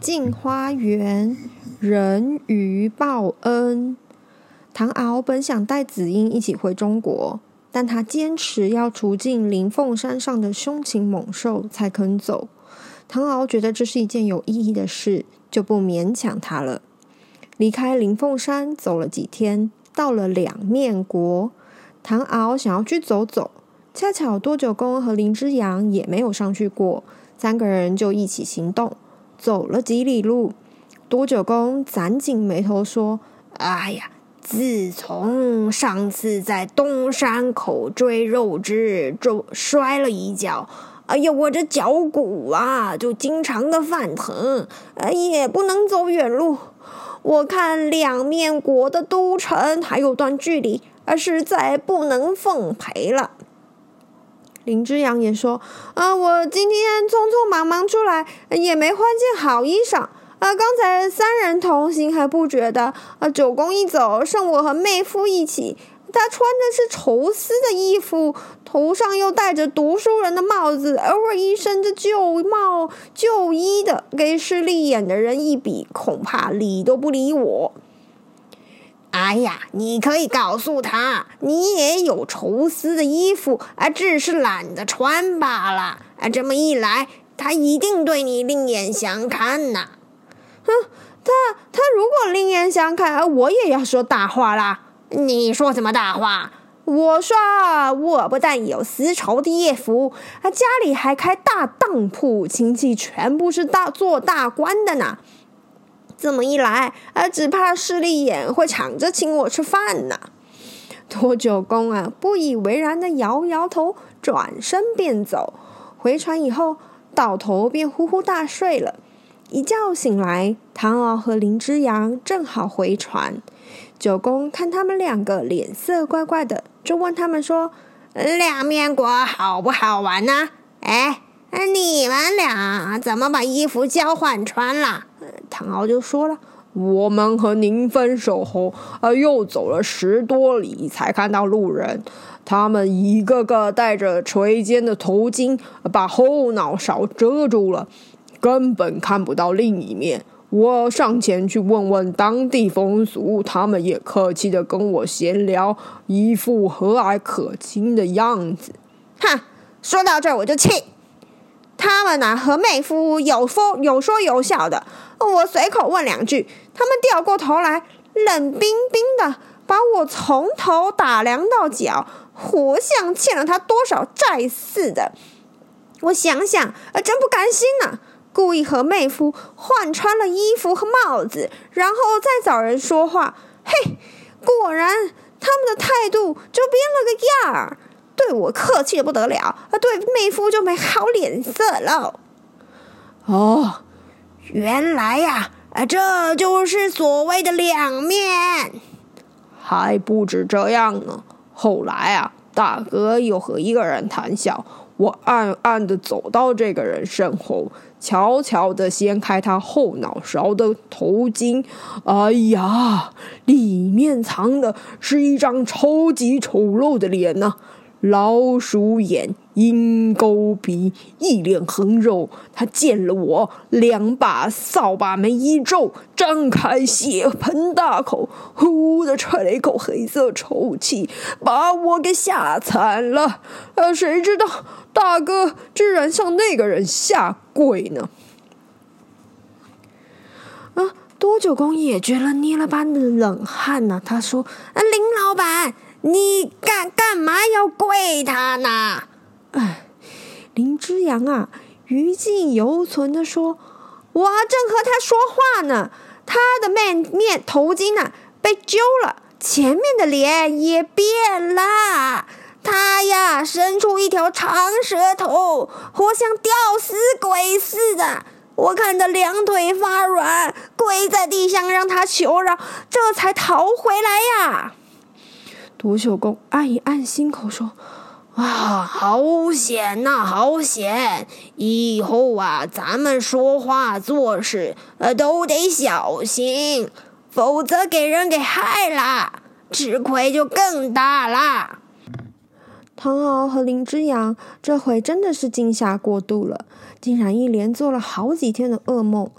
镜花缘，人鱼报恩。唐敖本想带紫英一起回中国，但他坚持要除尽灵凤山上的凶禽猛兽才肯走。唐敖觉得这是一件有意义的事，就不勉强他了。离开灵凤山走了几天，到了两面国。唐敖想要去走走，恰巧多九公和林之阳也没有上去过，三个人就一起行动。走了几里路，多九公攒紧眉头说：“哎呀，自从上次在东山口追肉汁，就摔了一跤，哎呀，我这脚骨啊，就经常的犯疼，哎，也不能走远路。我看两面国的都城还有段距离，而实在不能奉陪了。”林之阳也说：“啊，我今天匆匆忙忙出来，也没换件好衣裳。啊，刚才三人同行还不觉得，啊，九公一走，剩我和妹夫一起。他穿的是绸丝的衣服，头上又戴着读书人的帽子，偶尔一身的旧帽旧衣的，给势利眼的人一比，恐怕理都不理我。”哎呀，你可以告诉他，你也有绸丝的衣服，啊，只是懒得穿罢了。啊，这么一来，他一定对你另眼相看呐。哼，他他如果另眼相看，我也要说大话啦。你说什么大话？我说，我不但有丝绸的衣服，啊，家里还开大当铺，亲戚全部是大做大官的呢。这么一来，啊，只怕势利眼会抢着请我吃饭呢。多九公啊，不以为然的摇摇头，转身便走。回船以后，倒头便呼呼大睡了。一觉醒来，唐敖和林之阳正好回船。九公看他们两个脸色怪怪的，就问他们说：“两面国好不好玩呢？”哎。你们俩怎么把衣服交换穿了？唐敖就说了：“我们和您分手后，啊，又走了十多里才看到路人，他们一个个戴着垂肩的头巾，把后脑勺遮住了，根本看不到另一面。我上前去问问当地风俗，他们也客气地跟我闲聊，一副和蔼可亲的样子。哼，说到这儿我就气。”他们呐，和妹夫有说有说有笑的，我随口问两句，他们掉过头来，冷冰冰的把我从头打量到脚，活像欠了他多少债似的。我想想，呃，真不甘心呐，故意和妹夫换穿了衣服和帽子，然后再找人说话。嘿，果然他们的态度就变了个样儿。对我客气的不得了，啊，对妹夫就没好脸色了。哦，原来呀，啊，这就是所谓的两面。还不止这样呢。后来啊，大哥又和一个人谈笑，我暗暗的走到这个人身后，悄悄的掀开他后脑勺的头巾。哎呀，里面藏的是一张超级丑陋的脸呢，老鼠眼、鹰钩鼻、一脸横肉，他见了我，两把扫把眉一皱，张开血盆大口，呼的吹了一口黑色臭气，把我给吓惨了。呃，谁知道大哥居然向那个人下跪呢？啊，多九公也觉得捏了把冷汗呐、啊。他说：“啊，林老板。”你干干嘛要跪他呢？哎，林之阳啊，余悸犹存的说：“我正和他说话呢，他的面面头巾呢、被揪了，前面的脸也变了，他呀伸出一条长舌头，活像吊死鬼似的。我看得两腿发软，跪在地上让他求饶，这才逃回来呀。独秀公按一按心口说：“啊，好险呐，好险！以后啊，咱们说话做事呃都得小心，否则给人给害了，吃亏就更大了。”唐敖和林之阳这回真的是惊吓过度了，竟然一连做了好几天的噩梦。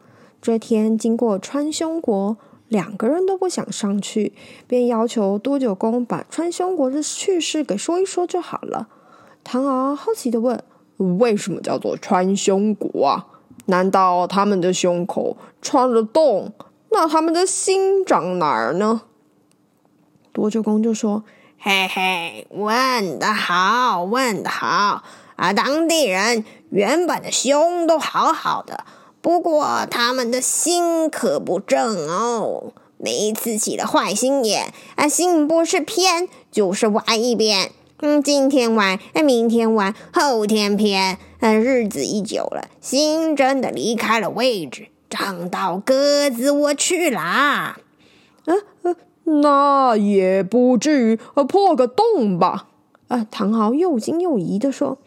这天经过川芎国，两个人都不想上去，便要求多九公把川芎国的趣事给说一说就好了。唐敖好奇地问：“为什么叫做川芎国啊？难道他们的胸口穿了洞？那他们的心长哪儿呢？”多九公就说。嘿嘿，问得好，问得好啊！当地人原本的胸都好好的，不过他们的心可不正哦。每次起了坏心眼，啊，心不是偏就是歪一边。嗯，今天歪，明天歪，后天偏。嗯，日子一久了，心真的离开了位置，长到鸽子窝去啦。嗯、啊、那也不至于破个洞吧？啊，唐敖又惊又疑地说：“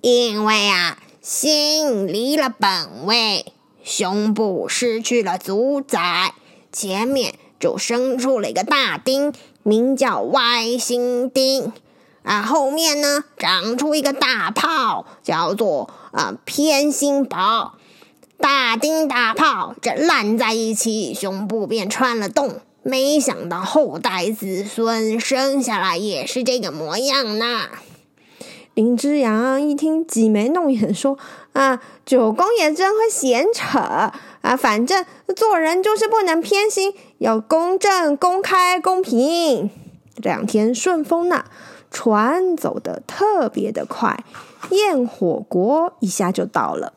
因为啊，心离了本位，胸部失去了主宰，前面就生出了一个大钉，名叫歪心钉。啊，后面呢，长出一个大炮，叫做啊偏心包。大钉大炮这烂在一起，胸部便穿了洞。”没想到后代子孙生下来也是这个模样呢。林之阳一听，挤眉弄眼说：“啊，九公也真会闲扯啊！反正做人就是不能偏心，要公正、公开、公平。”两天顺风呢，船走得特别的快，焰火国一下就到了。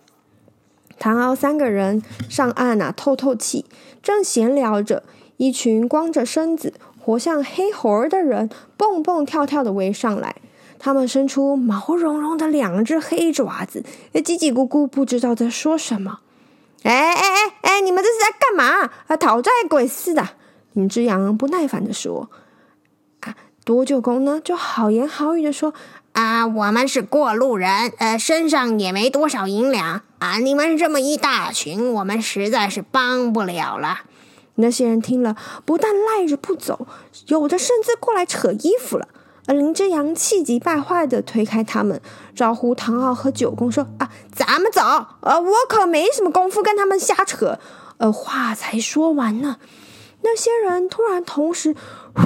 唐敖三个人上岸啊，透透气，正闲聊着。一群光着身子、活像黑猴儿的人，蹦蹦跳跳的围上来。他们伸出毛茸茸的两只黑爪子，叽叽咕咕，不知道在说什么。哎哎哎哎，你们这是在干嘛？啊，讨债鬼似的！林之阳不耐烦地说。啊，多九公呢，就好言好语地说：啊，我们是过路人，呃，身上也没多少银两啊。你们这么一大群，我们实在是帮不了了。那些人听了，不但赖着不走，有的甚至过来扯衣服了。而林之阳气急败坏地推开他们，招呼唐敖和九公说：“啊，咱们走！呃，我可没什么功夫跟他们瞎扯。”呃，话才说完呢，那些人突然同时呼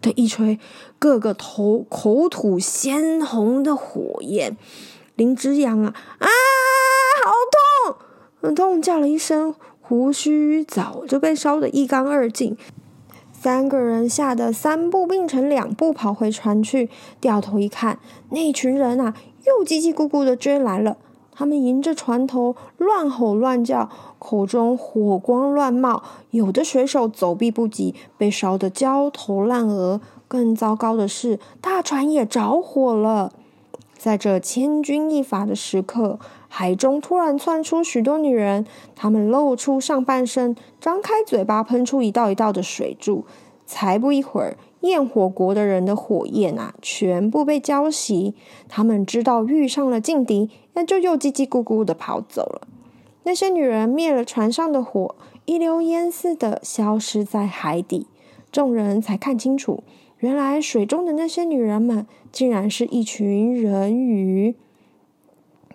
的一吹，个个头口吐鲜红的火焰。林之阳啊啊，好痛！嗯，痛叫了一声。胡须早就被烧得一干二净，三个人吓得三步并成两步跑回船去。掉头一看，那群人啊，又叽叽咕咕的追来了。他们迎着船头乱吼乱叫，口中火光乱冒。有的水手走避不及，被烧得焦头烂额。更糟糕的是，大船也着火了。在这千钧一发的时刻。海中突然窜出许多女人，她们露出上半身，张开嘴巴，喷出一道一道的水柱。才不一会儿，焰火国的人的火焰啊，全部被浇熄。他们知道遇上了劲敌，那就又叽叽咕咕的跑走了。那些女人灭了船上的火，一溜烟似的消失在海底。众人才看清楚，原来水中的那些女人们，竟然是一群人鱼。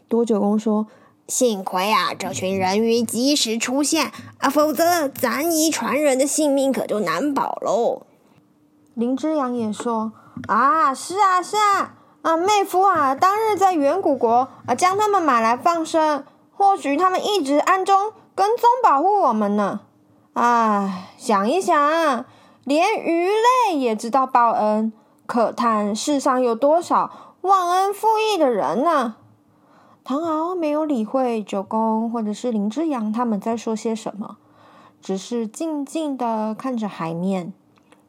多九公说：“幸亏啊，这群人鱼及时出现啊，否则咱一船人的性命可就难保喽。”林之阳也说：“啊，是啊，是啊，啊，妹夫啊，当日在远古国啊，将他们买来放生，或许他们一直暗中跟踪保护我们呢。啊，想一想，连鱼类也知道报恩，可叹世上有多少忘恩负义的人呢？”唐敖没有理会九公或者是林之阳他们在说些什么，只是静静地看着海面。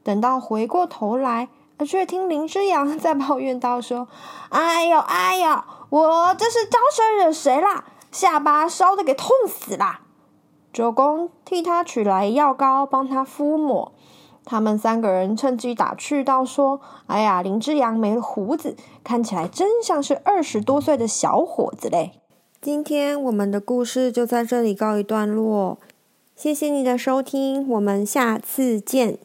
等到回过头来，却听林之阳在抱怨道：“说，哎呦哎呦，我这是招谁惹谁啦？下巴烧得给痛死啦！九公替他取来药膏，帮他敷抹。他们三个人趁机打趣道：“说，哎呀，林之阳没了胡子，看起来真像是二十多岁的小伙子嘞。”今天我们的故事就在这里告一段落，谢谢你的收听，我们下次见。